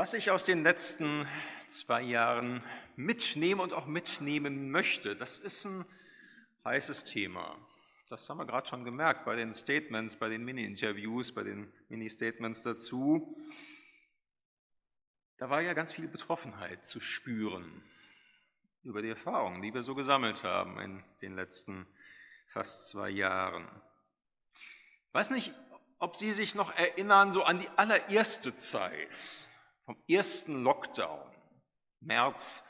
Was ich aus den letzten zwei Jahren mitnehme und auch mitnehmen möchte, das ist ein heißes Thema. Das haben wir gerade schon gemerkt bei den Statements, bei den Mini-Interviews, bei den Mini-Statements dazu. Da war ja ganz viel Betroffenheit zu spüren über die Erfahrungen, die wir so gesammelt haben in den letzten fast zwei Jahren. Ich weiß nicht, ob Sie sich noch erinnern, so an die allererste Zeit vom ersten Lockdown, März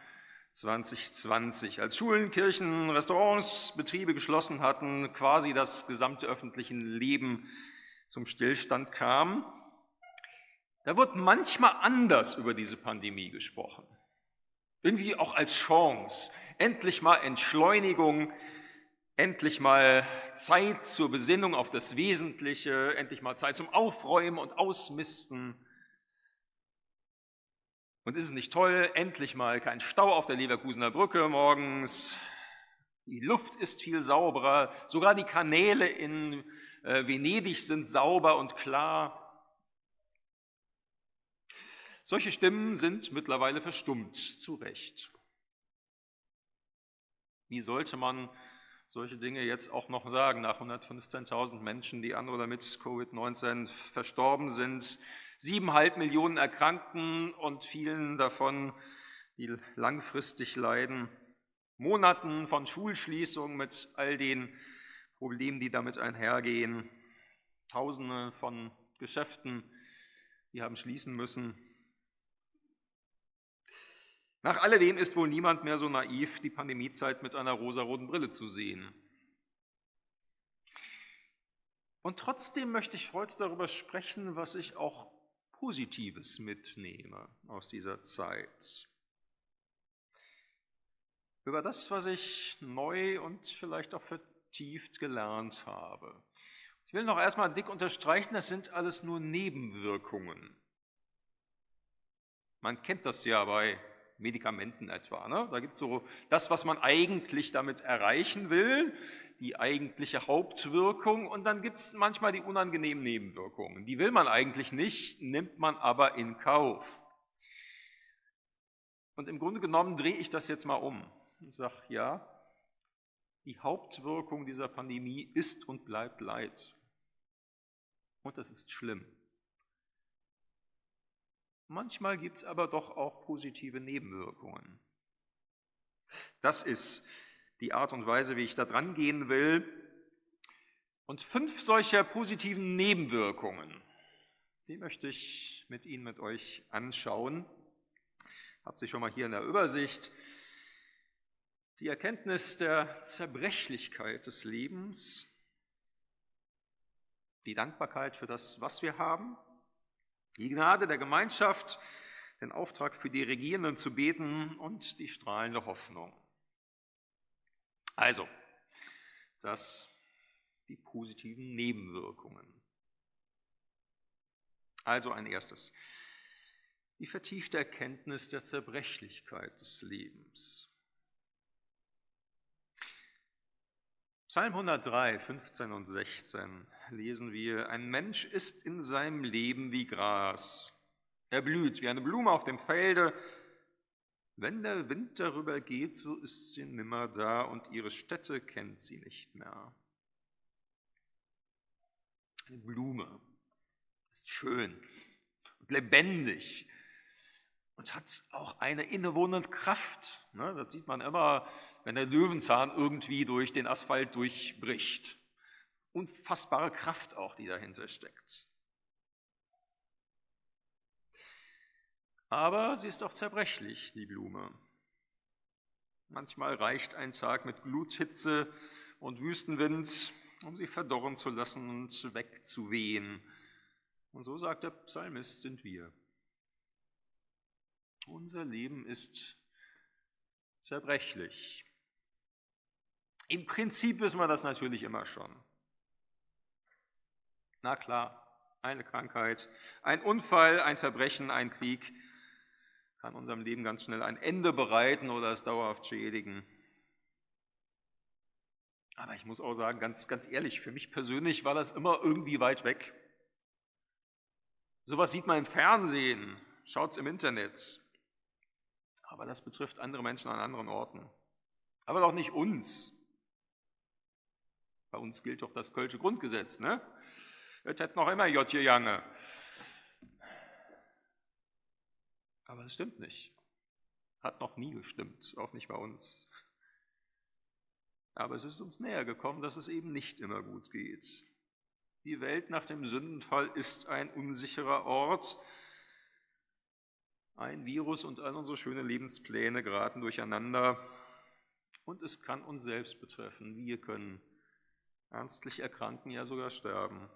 2020, als Schulen, Kirchen, Restaurants, Betriebe geschlossen hatten, quasi das gesamte öffentliche Leben zum Stillstand kam. Da wird manchmal anders über diese Pandemie gesprochen. Irgendwie auch als Chance, endlich mal Entschleunigung, endlich mal Zeit zur Besinnung auf das Wesentliche, endlich mal Zeit zum Aufräumen und Ausmisten. Und ist es nicht toll, endlich mal kein Stau auf der Leverkusener Brücke morgens, die Luft ist viel sauberer, sogar die Kanäle in äh, Venedig sind sauber und klar. Solche Stimmen sind mittlerweile verstummt, zu Recht. Wie sollte man solche Dinge jetzt auch noch sagen, nach 115.000 Menschen, die an oder mit Covid-19 verstorben sind, siebeneinhalb Millionen Erkrankten und vielen davon, die langfristig leiden, Monaten von Schulschließungen mit all den Problemen, die damit einhergehen, Tausende von Geschäften, die haben schließen müssen, nach alledem ist wohl niemand mehr so naiv, die Pandemiezeit mit einer rosaroten Brille zu sehen. Und trotzdem möchte ich heute darüber sprechen, was ich auch Positives mitnehme aus dieser Zeit. Über das, was ich neu und vielleicht auch vertieft gelernt habe. Ich will noch erstmal dick unterstreichen, das sind alles nur Nebenwirkungen. Man kennt das ja bei Medikamenten etwa. Ne? Da gibt es so das, was man eigentlich damit erreichen will, die eigentliche Hauptwirkung und dann gibt es manchmal die unangenehmen Nebenwirkungen. Die will man eigentlich nicht, nimmt man aber in Kauf. Und im Grunde genommen drehe ich das jetzt mal um und sage, ja, die Hauptwirkung dieser Pandemie ist und bleibt Leid. Und das ist schlimm. Manchmal gibt es aber doch auch positive Nebenwirkungen. Das ist die Art und Weise, wie ich da dran gehen will. Und fünf solcher positiven Nebenwirkungen, die möchte ich mit Ihnen, mit euch anschauen. Hat sich schon mal hier in der Übersicht. Die Erkenntnis der Zerbrechlichkeit des Lebens, die Dankbarkeit für das, was wir haben, die Gnade der Gemeinschaft, den Auftrag für die Regierenden zu beten und die strahlende Hoffnung. Also, das die positiven Nebenwirkungen. Also ein erstes. Die vertiefte Erkenntnis der Zerbrechlichkeit des Lebens. Psalm 103, 15 und 16 lesen wir, ein Mensch ist in seinem Leben wie Gras. Er blüht wie eine Blume auf dem Felde. Wenn der Wind darüber geht, so ist sie nimmer da und ihre Stätte kennt sie nicht mehr. Eine Blume ist schön und lebendig und hat auch eine innewohnende Kraft. Ne, das sieht man immer, wenn der Löwenzahn irgendwie durch den Asphalt durchbricht unfassbare Kraft auch, die dahinter steckt. Aber sie ist auch zerbrechlich, die Blume. Manchmal reicht ein Tag mit Gluthitze und Wüstenwind, um sie verdorren zu lassen und wegzuwehen. Und so sagt der Psalmist, sind wir. Unser Leben ist zerbrechlich. Im Prinzip wissen wir das natürlich immer schon. Na klar, eine Krankheit, ein Unfall, ein Verbrechen, ein Krieg kann unserem Leben ganz schnell ein Ende bereiten oder es dauerhaft schädigen. Aber ich muss auch sagen, ganz, ganz ehrlich, für mich persönlich war das immer irgendwie weit weg. Sowas sieht man im Fernsehen, schaut's im Internet. Aber das betrifft andere Menschen an anderen Orten. Aber doch nicht uns. Bei uns gilt doch das Kölsche Grundgesetz, ne? Es hätte noch immer J. Jange. Aber das stimmt nicht. Hat noch nie gestimmt, auch nicht bei uns. Aber es ist uns näher gekommen, dass es eben nicht immer gut geht. Die Welt nach dem Sündenfall ist ein unsicherer Ort. Ein Virus und all unsere schönen Lebenspläne geraten durcheinander. Und es kann uns selbst betreffen. Wir können ernstlich erkranken, ja sogar sterben.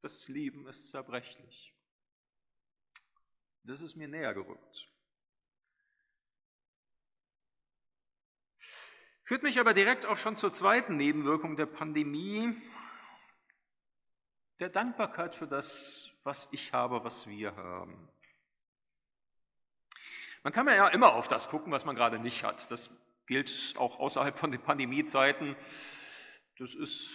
Das Leben ist zerbrechlich. Das ist mir näher gerückt. Führt mich aber direkt auch schon zur zweiten Nebenwirkung der Pandemie, der Dankbarkeit für das, was ich habe, was wir haben. Man kann ja immer auf das gucken, was man gerade nicht hat. Das gilt auch außerhalb von den Pandemiezeiten. Das ist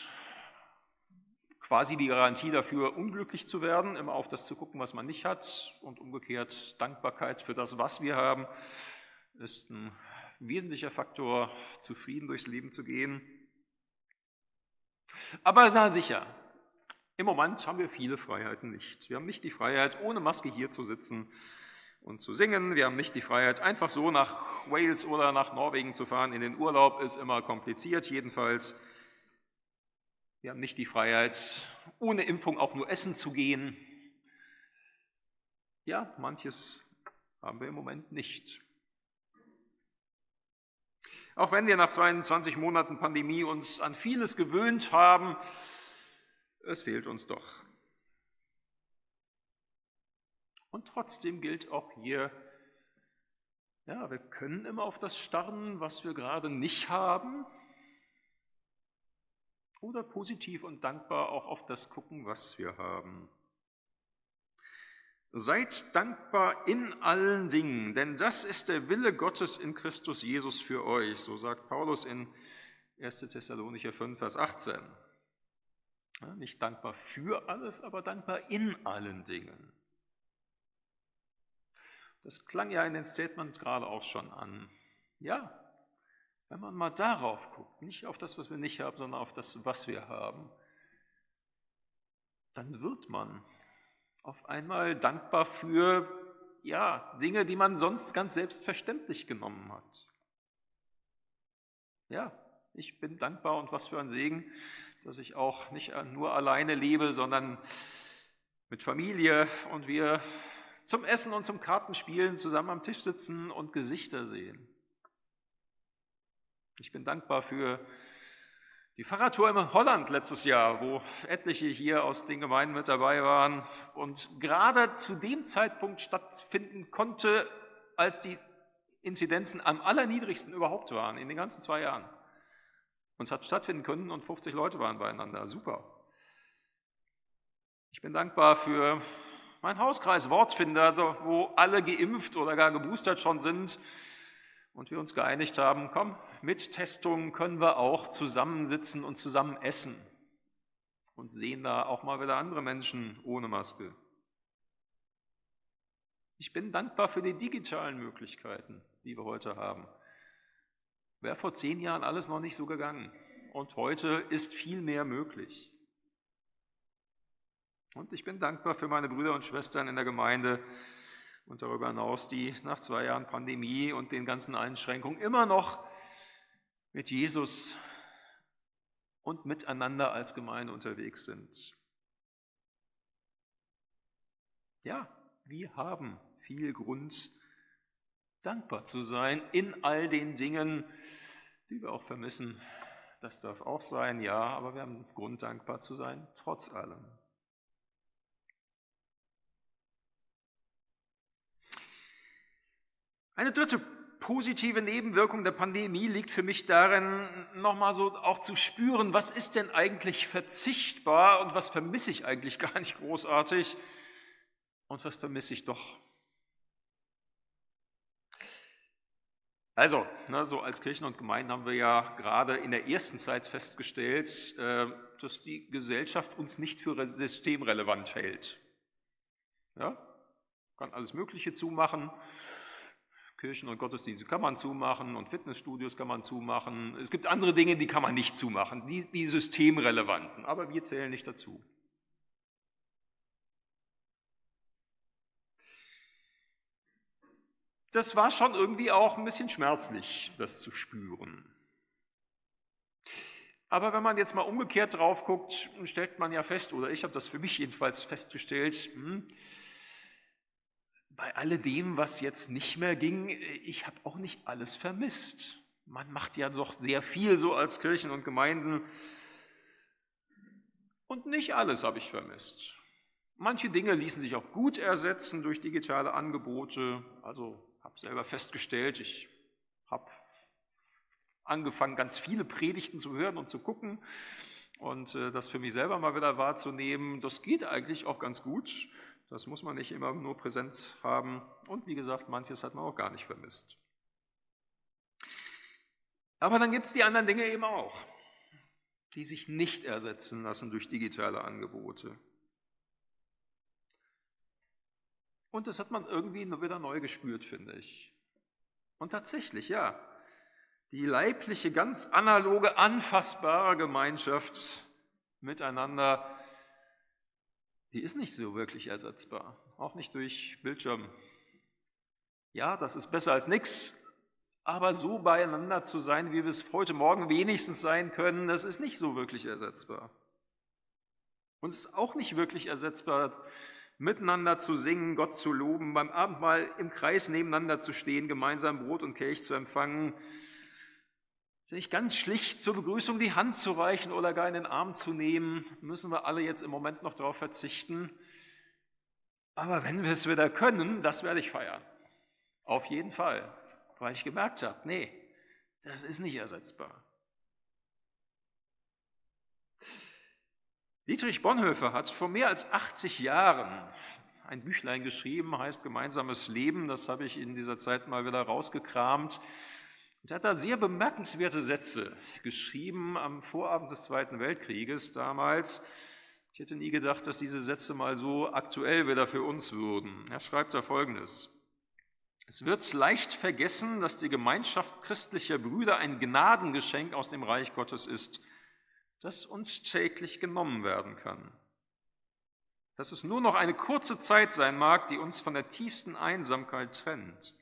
quasi die Garantie dafür, unglücklich zu werden, immer auf das zu gucken, was man nicht hat und umgekehrt Dankbarkeit für das, was wir haben, ist ein wesentlicher Faktor, zufrieden durchs Leben zu gehen. Aber sei sicher, im Moment haben wir viele Freiheiten nicht. Wir haben nicht die Freiheit, ohne Maske hier zu sitzen und zu singen. Wir haben nicht die Freiheit, einfach so nach Wales oder nach Norwegen zu fahren. In den Urlaub ist immer kompliziert, jedenfalls. Wir haben nicht die Freiheit, ohne Impfung auch nur essen zu gehen. Ja, manches haben wir im Moment nicht. Auch wenn wir nach 22 Monaten Pandemie uns an vieles gewöhnt haben, es fehlt uns doch. Und trotzdem gilt auch hier, ja, wir können immer auf das starren, was wir gerade nicht haben, oder positiv und dankbar auch auf das gucken, was wir haben. Seid dankbar in allen Dingen, denn das ist der Wille Gottes in Christus Jesus für euch, so sagt Paulus in 1. Thessalonicher 5, Vers 18. Ja, nicht dankbar für alles, aber dankbar in allen Dingen. Das klang ja in den Statements gerade auch schon an. Ja, wenn man mal darauf guckt, nicht auf das, was wir nicht haben, sondern auf das, was wir haben, dann wird man auf einmal dankbar für ja, Dinge, die man sonst ganz selbstverständlich genommen hat. Ja, ich bin dankbar und was für ein Segen, dass ich auch nicht nur alleine lebe, sondern mit Familie und wir zum Essen und zum Kartenspielen zusammen am Tisch sitzen und Gesichter sehen. Ich bin dankbar für die Fahrradtour in Holland letztes Jahr, wo etliche hier aus den Gemeinden mit dabei waren und gerade zu dem Zeitpunkt stattfinden konnte, als die Inzidenzen am allerniedrigsten überhaupt waren, in den ganzen zwei Jahren. Und es hat stattfinden können und 50 Leute waren beieinander. Super. Ich bin dankbar für meinen Hauskreis Wortfinder, wo alle geimpft oder gar geboostert schon sind und wir uns geeinigt haben, komm, mit Testung können wir auch zusammensitzen und zusammen essen und sehen da auch mal wieder andere Menschen ohne Maske. Ich bin dankbar für die digitalen Möglichkeiten, die wir heute haben. Wäre vor zehn Jahren alles noch nicht so gegangen. Und heute ist viel mehr möglich. Und ich bin dankbar für meine Brüder und Schwestern in der Gemeinde, und darüber hinaus, die nach zwei Jahren Pandemie und den ganzen Einschränkungen immer noch mit Jesus und miteinander als Gemeinde unterwegs sind. Ja, wir haben viel Grund, dankbar zu sein in all den Dingen, die wir auch vermissen. Das darf auch sein, ja, aber wir haben Grund, dankbar zu sein, trotz allem. Eine dritte positive Nebenwirkung der Pandemie liegt für mich darin, nochmal so auch zu spüren, was ist denn eigentlich verzichtbar und was vermisse ich eigentlich gar nicht großartig und was vermisse ich doch. Also, ne, so als Kirchen und Gemeinden haben wir ja gerade in der ersten Zeit festgestellt, äh, dass die Gesellschaft uns nicht für systemrelevant hält. Ja? Kann alles Mögliche zumachen. Kirchen und Gottesdienste kann man zumachen und Fitnessstudios kann man zumachen. Es gibt andere Dinge, die kann man nicht zumachen, die, die systemrelevanten, aber wir zählen nicht dazu. Das war schon irgendwie auch ein bisschen schmerzlich, das zu spüren. Aber wenn man jetzt mal umgekehrt drauf guckt, stellt man ja fest, oder ich habe das für mich jedenfalls festgestellt, hm, bei alledem, was jetzt nicht mehr ging, ich habe auch nicht alles vermisst. Man macht ja doch sehr viel so als Kirchen und Gemeinden. Und nicht alles habe ich vermisst. Manche Dinge ließen sich auch gut ersetzen durch digitale Angebote. Also habe selber festgestellt, ich habe angefangen, ganz viele Predigten zu hören und zu gucken und äh, das für mich selber mal wieder wahrzunehmen. Das geht eigentlich auch ganz gut. Das muss man nicht immer nur Präsenz haben. Und wie gesagt, manches hat man auch gar nicht vermisst. Aber dann gibt es die anderen Dinge eben auch, die sich nicht ersetzen lassen durch digitale Angebote. Und das hat man irgendwie wieder neu gespürt, finde ich. Und tatsächlich, ja, die leibliche, ganz analoge, anfassbare Gemeinschaft miteinander die ist nicht so wirklich ersetzbar, auch nicht durch Bildschirm. Ja, das ist besser als nichts, aber so beieinander zu sein, wie wir es heute Morgen wenigstens sein können, das ist nicht so wirklich ersetzbar. Und es ist auch nicht wirklich ersetzbar, miteinander zu singen, Gott zu loben, beim Abendmahl im Kreis nebeneinander zu stehen, gemeinsam Brot und Kelch zu empfangen, sich ganz schlicht zur Begrüßung die Hand zu reichen oder gar in den Arm zu nehmen, müssen wir alle jetzt im Moment noch darauf verzichten. Aber wenn wir es wieder können, das werde ich feiern. Auf jeden Fall, weil ich gemerkt habe, nee, das ist nicht ersetzbar. Dietrich Bonhoeffer hat vor mehr als 80 Jahren ein Büchlein geschrieben, heißt Gemeinsames Leben. Das habe ich in dieser Zeit mal wieder rausgekramt. Und er hat da sehr bemerkenswerte Sätze geschrieben am Vorabend des Zweiten Weltkrieges damals. Ich hätte nie gedacht, dass diese Sätze mal so aktuell wieder für uns würden. Er schreibt da Folgendes. Es wird leicht vergessen, dass die Gemeinschaft christlicher Brüder ein Gnadengeschenk aus dem Reich Gottes ist, das uns täglich genommen werden kann. Dass es nur noch eine kurze Zeit sein mag, die uns von der tiefsten Einsamkeit trennt.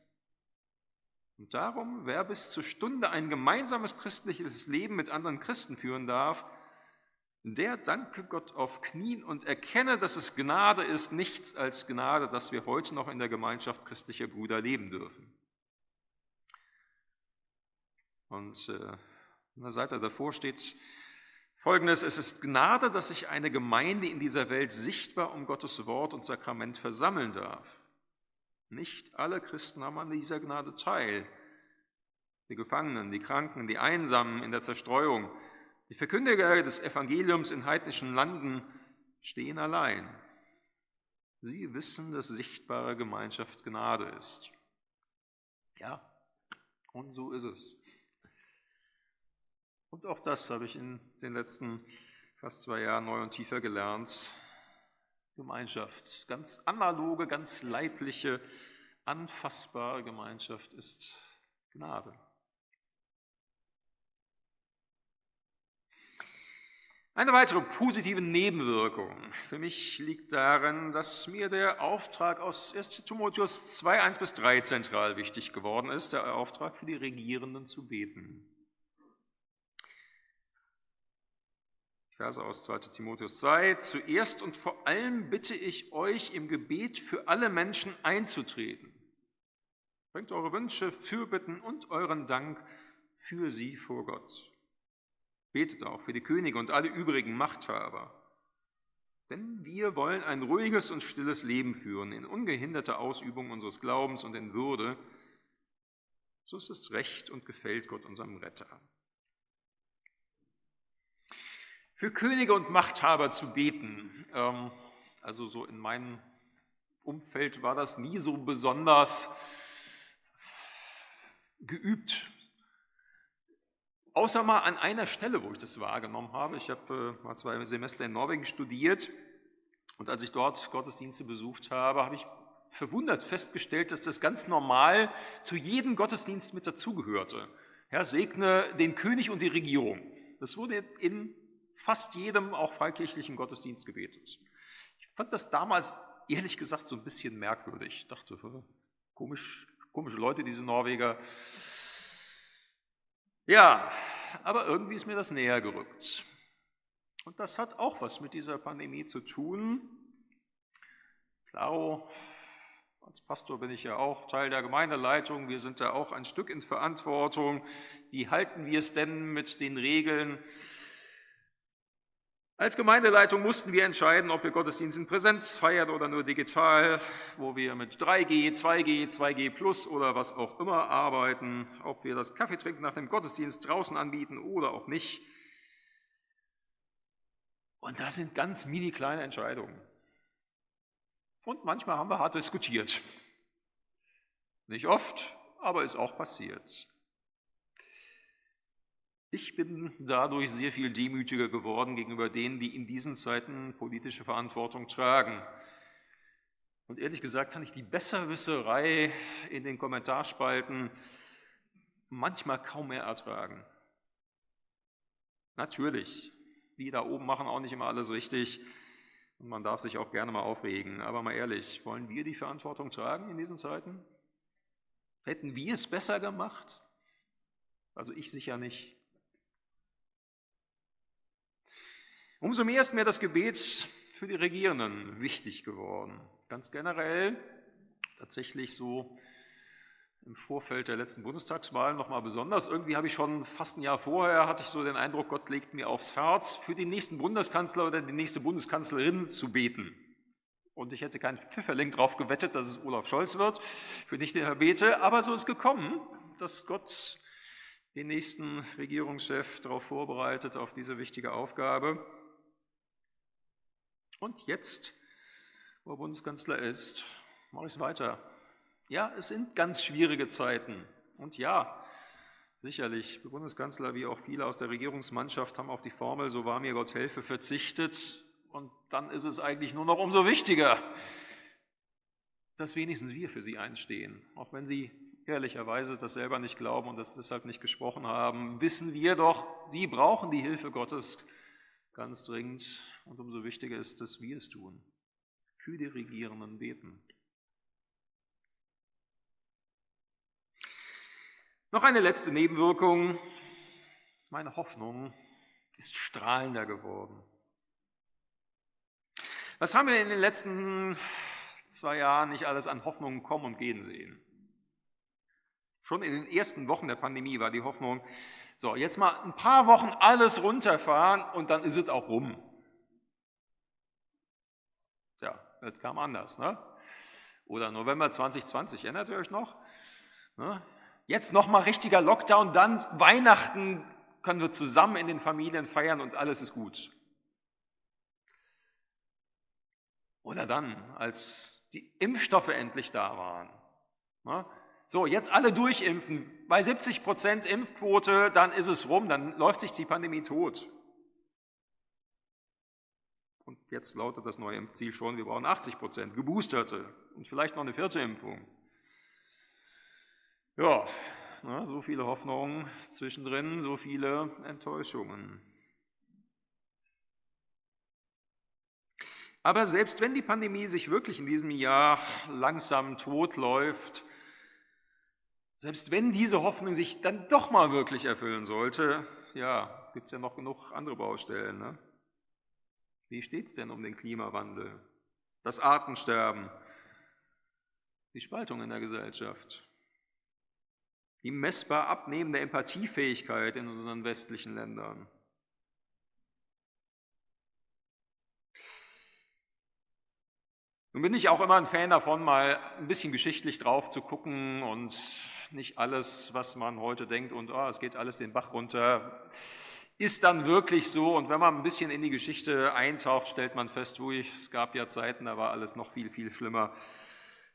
Und darum, wer bis zur Stunde ein gemeinsames christliches Leben mit anderen Christen führen darf, der danke Gott auf Knien und erkenne, dass es Gnade ist, nichts als Gnade, dass wir heute noch in der Gemeinschaft christlicher Brüder leben dürfen. Und äh, an der Seite davor steht folgendes, es ist Gnade, dass sich eine Gemeinde in dieser Welt sichtbar um Gottes Wort und Sakrament versammeln darf. Nicht alle Christen haben an dieser Gnade teil. Die Gefangenen, die Kranken, die Einsamen in der Zerstreuung, die Verkündiger des Evangeliums in heidnischen Landen stehen allein. Sie wissen, dass sichtbare Gemeinschaft Gnade ist. Ja, und so ist es. Und auch das habe ich in den letzten fast zwei Jahren neu und tiefer gelernt. Gemeinschaft, ganz analoge, ganz leibliche, anfassbare Gemeinschaft ist Gnade. Eine weitere positive Nebenwirkung für mich liegt darin, dass mir der Auftrag aus 1 Timotheus 2, 1 bis 3 zentral wichtig geworden ist, der Auftrag für die Regierenden zu beten. Verse aus 2 Timotheus 2. Zuerst und vor allem bitte ich euch im Gebet für alle Menschen einzutreten. Bringt eure Wünsche, Fürbitten und euren Dank für sie vor Gott. Betet auch für die Könige und alle übrigen Machthaber. Denn wir wollen ein ruhiges und stilles Leben führen, in ungehinderter Ausübung unseres Glaubens und in Würde. So ist es recht und gefällt Gott unserem Retter für Könige und Machthaber zu beten. Ähm, also so in meinem Umfeld war das nie so besonders geübt. Außer mal an einer Stelle, wo ich das wahrgenommen habe. Ich habe äh, mal zwei Semester in Norwegen studiert Und als ich dort Gottesdienste besucht habe, habe ich verwundert festgestellt, dass das ganz normal zu jedem Gottesdienst mit dazugehörte. Herr, segne den König und die Regierung. Das wurde in fast jedem auch freikirchlichen Gottesdienst gebetet. Ich fand das damals ehrlich gesagt so ein bisschen merkwürdig. Ich dachte, komisch, komische Leute, diese Norweger. Ja, aber irgendwie ist mir das näher gerückt. Und das hat auch was mit dieser Pandemie zu tun. Klaro, als Pastor bin ich ja auch Teil der Gemeindeleitung. Wir sind da auch ein Stück in Verantwortung. Wie halten wir es denn mit den Regeln? Als Gemeindeleitung mussten wir entscheiden, ob wir Gottesdienst in Präsenz feiern oder nur digital, wo wir mit 3G, 2G, 2G Plus oder was auch immer arbeiten, ob wir das Kaffeetrinken nach dem Gottesdienst draußen anbieten oder auch nicht. Und das sind ganz mini kleine Entscheidungen. Und manchmal haben wir hart diskutiert. Nicht oft, aber ist auch passiert. Ich bin dadurch sehr viel demütiger geworden gegenüber denen, die in diesen Zeiten politische Verantwortung tragen. Und ehrlich gesagt kann ich die Besserwisserei in den Kommentarspalten manchmal kaum mehr ertragen. Natürlich, die da oben machen auch nicht immer alles richtig. Und man darf sich auch gerne mal aufregen. Aber mal ehrlich, wollen wir die Verantwortung tragen in diesen Zeiten? Hätten wir es besser gemacht? Also ich sicher nicht. Umso mehr ist mir das Gebet für die Regierenden wichtig geworden. Ganz generell, tatsächlich so im Vorfeld der letzten Bundestagswahl nochmal besonders. Irgendwie habe ich schon fast ein Jahr vorher, hatte ich so den Eindruck, Gott legt mir aufs Herz, für den nächsten Bundeskanzler oder die nächste Bundeskanzlerin zu beten. Und ich hätte keinen Pfifferling drauf gewettet, dass es Olaf Scholz wird, für nicht den Herr Bete. Aber so ist gekommen, dass Gott den nächsten Regierungschef darauf vorbereitet, auf diese wichtige Aufgabe. Und jetzt, wo er Bundeskanzler ist, mache ich es weiter. Ja, es sind ganz schwierige Zeiten. Und ja, sicherlich, der Bundeskanzler wie auch viele aus der Regierungsmannschaft haben auf die Formel, so war mir Gott helfe, verzichtet. Und dann ist es eigentlich nur noch umso wichtiger, dass wenigstens wir für sie einstehen. Auch wenn sie ehrlicherweise das selber nicht glauben und das deshalb nicht gesprochen haben, wissen wir doch, sie brauchen die Hilfe Gottes ganz dringend. Und umso wichtiger ist, dass wir es tun. Für die Regierenden beten. Noch eine letzte Nebenwirkung. Meine Hoffnung ist strahlender geworden. Was haben wir in den letzten zwei Jahren nicht alles an Hoffnungen kommen und gehen sehen? Schon in den ersten Wochen der Pandemie war die Hoffnung, so, jetzt mal ein paar Wochen alles runterfahren und dann ist es auch rum. Tja, das kam anders, ne? Oder November 2020, erinnert ihr euch noch? Ne? Jetzt nochmal richtiger Lockdown, dann Weihnachten können wir zusammen in den Familien feiern und alles ist gut. Oder dann, als die Impfstoffe endlich da waren. Ne? So, jetzt alle durchimpfen. Bei 70 Prozent Impfquote, dann ist es rum, dann läuft sich die Pandemie tot. Und jetzt lautet das neue Impfziel schon, wir brauchen 80 Prozent, geboosterte und vielleicht noch eine vierte Impfung. Ja, na, so viele Hoffnungen zwischendrin, so viele Enttäuschungen. Aber selbst wenn die Pandemie sich wirklich in diesem Jahr langsam totläuft, selbst wenn diese Hoffnung sich dann doch mal wirklich erfüllen sollte, ja, gibt es ja noch genug andere Baustellen. Ne? Wie steht es denn um den Klimawandel, das Artensterben, die Spaltung in der Gesellschaft? die messbar abnehmende Empathiefähigkeit in unseren westlichen Ländern. Nun bin ich auch immer ein Fan davon, mal ein bisschen geschichtlich drauf zu gucken und nicht alles, was man heute denkt und oh, es geht alles den Bach runter, ist dann wirklich so. Und wenn man ein bisschen in die Geschichte eintaucht, stellt man fest, ui, es gab ja Zeiten, da war alles noch viel, viel schlimmer.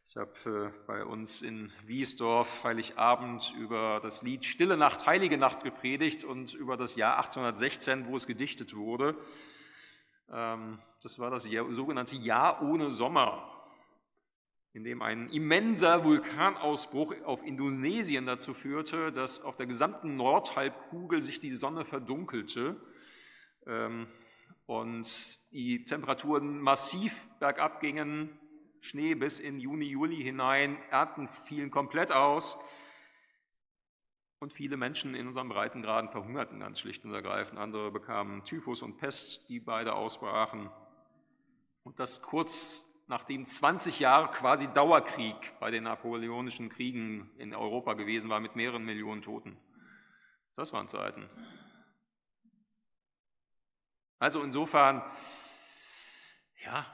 Ich habe äh, bei uns in Wiesdorf Heiligabend über das Lied Stille Nacht, Heilige Nacht gepredigt und über das Jahr 1816, wo es gedichtet wurde. Ähm, das war das sogenannte Jahr ohne Sommer, in dem ein immenser Vulkanausbruch auf Indonesien dazu führte, dass auf der gesamten Nordhalbkugel sich die Sonne verdunkelte ähm, und die Temperaturen massiv bergab gingen, Schnee bis in Juni, Juli hinein, Ernten fielen komplett aus und viele Menschen in unseren Breitengraden verhungerten ganz schlicht und ergreifend. Andere bekamen Typhus und Pest, die beide ausbrachen. Und das kurz nachdem 20 Jahre quasi Dauerkrieg bei den napoleonischen Kriegen in Europa gewesen war mit mehreren Millionen Toten. Das waren Zeiten. Also insofern, ja,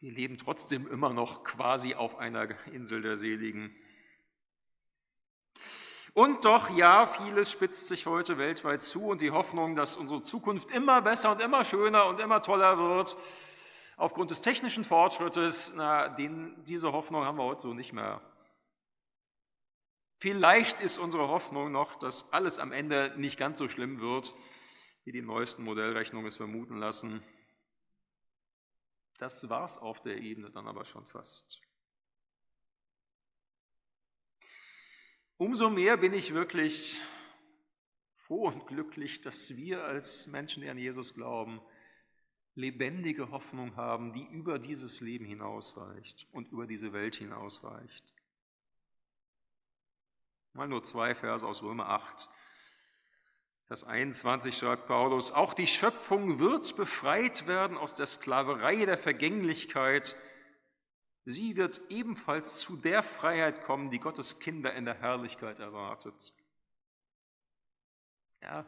wir leben trotzdem immer noch quasi auf einer Insel der Seligen. Und doch, ja, vieles spitzt sich heute weltweit zu und die Hoffnung, dass unsere Zukunft immer besser und immer schöner und immer toller wird, aufgrund des technischen Fortschrittes, na, den, diese Hoffnung haben wir heute so nicht mehr. Vielleicht ist unsere Hoffnung noch, dass alles am Ende nicht ganz so schlimm wird, wie die neuesten Modellrechnungen es vermuten lassen. Das war es auf der Ebene dann aber schon fast. Umso mehr bin ich wirklich froh und glücklich, dass wir als Menschen, die an Jesus glauben, lebendige Hoffnung haben, die über dieses Leben hinausreicht und über diese Welt hinausreicht. Mal nur zwei Verse aus Römer 8. Vers 21 schreibt Paulus, auch die Schöpfung wird befreit werden aus der Sklaverei der Vergänglichkeit. Sie wird ebenfalls zu der Freiheit kommen, die Gottes Kinder in der Herrlichkeit erwartet. Ja,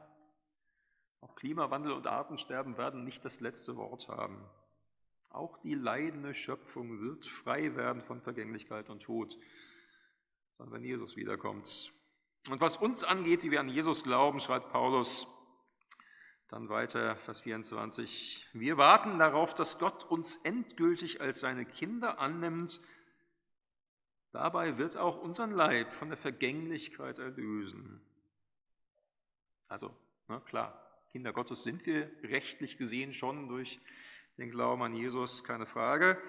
auch Klimawandel und Artensterben werden nicht das letzte Wort haben. Auch die leidende Schöpfung wird frei werden von Vergänglichkeit und Tod, dann wenn Jesus wiederkommt. Und was uns angeht, die wir an Jesus glauben, schreibt Paulus dann weiter, Vers 24, wir warten darauf, dass Gott uns endgültig als seine Kinder annimmt. Dabei wird auch unseren Leib von der Vergänglichkeit erlösen. Also, na klar, Kinder Gottes sind wir rechtlich gesehen schon durch den Glauben an Jesus, keine Frage.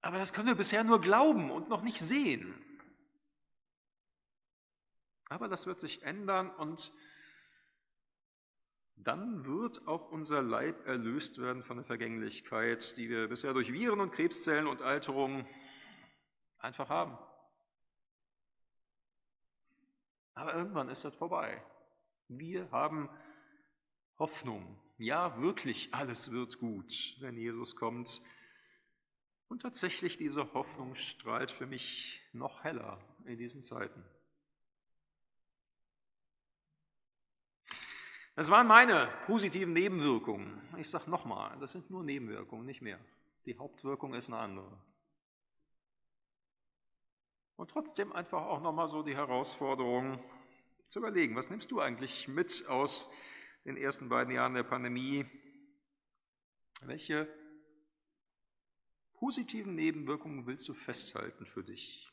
Aber das können wir bisher nur glauben und noch nicht sehen. Aber das wird sich ändern und dann wird auch unser Leib erlöst werden von der Vergänglichkeit, die wir bisher durch Viren und Krebszellen und Alterung einfach haben. Aber irgendwann ist das vorbei. Wir haben Hoffnung. Ja, wirklich, alles wird gut, wenn Jesus kommt. Und tatsächlich, diese Hoffnung strahlt für mich noch heller in diesen Zeiten. Das waren meine positiven Nebenwirkungen. Ich sage nochmal, das sind nur Nebenwirkungen, nicht mehr. Die Hauptwirkung ist eine andere. Und trotzdem einfach auch nochmal so die Herausforderung, zu überlegen, was nimmst du eigentlich mit aus den ersten beiden Jahren der Pandemie? Welche positiven Nebenwirkungen willst du festhalten für dich?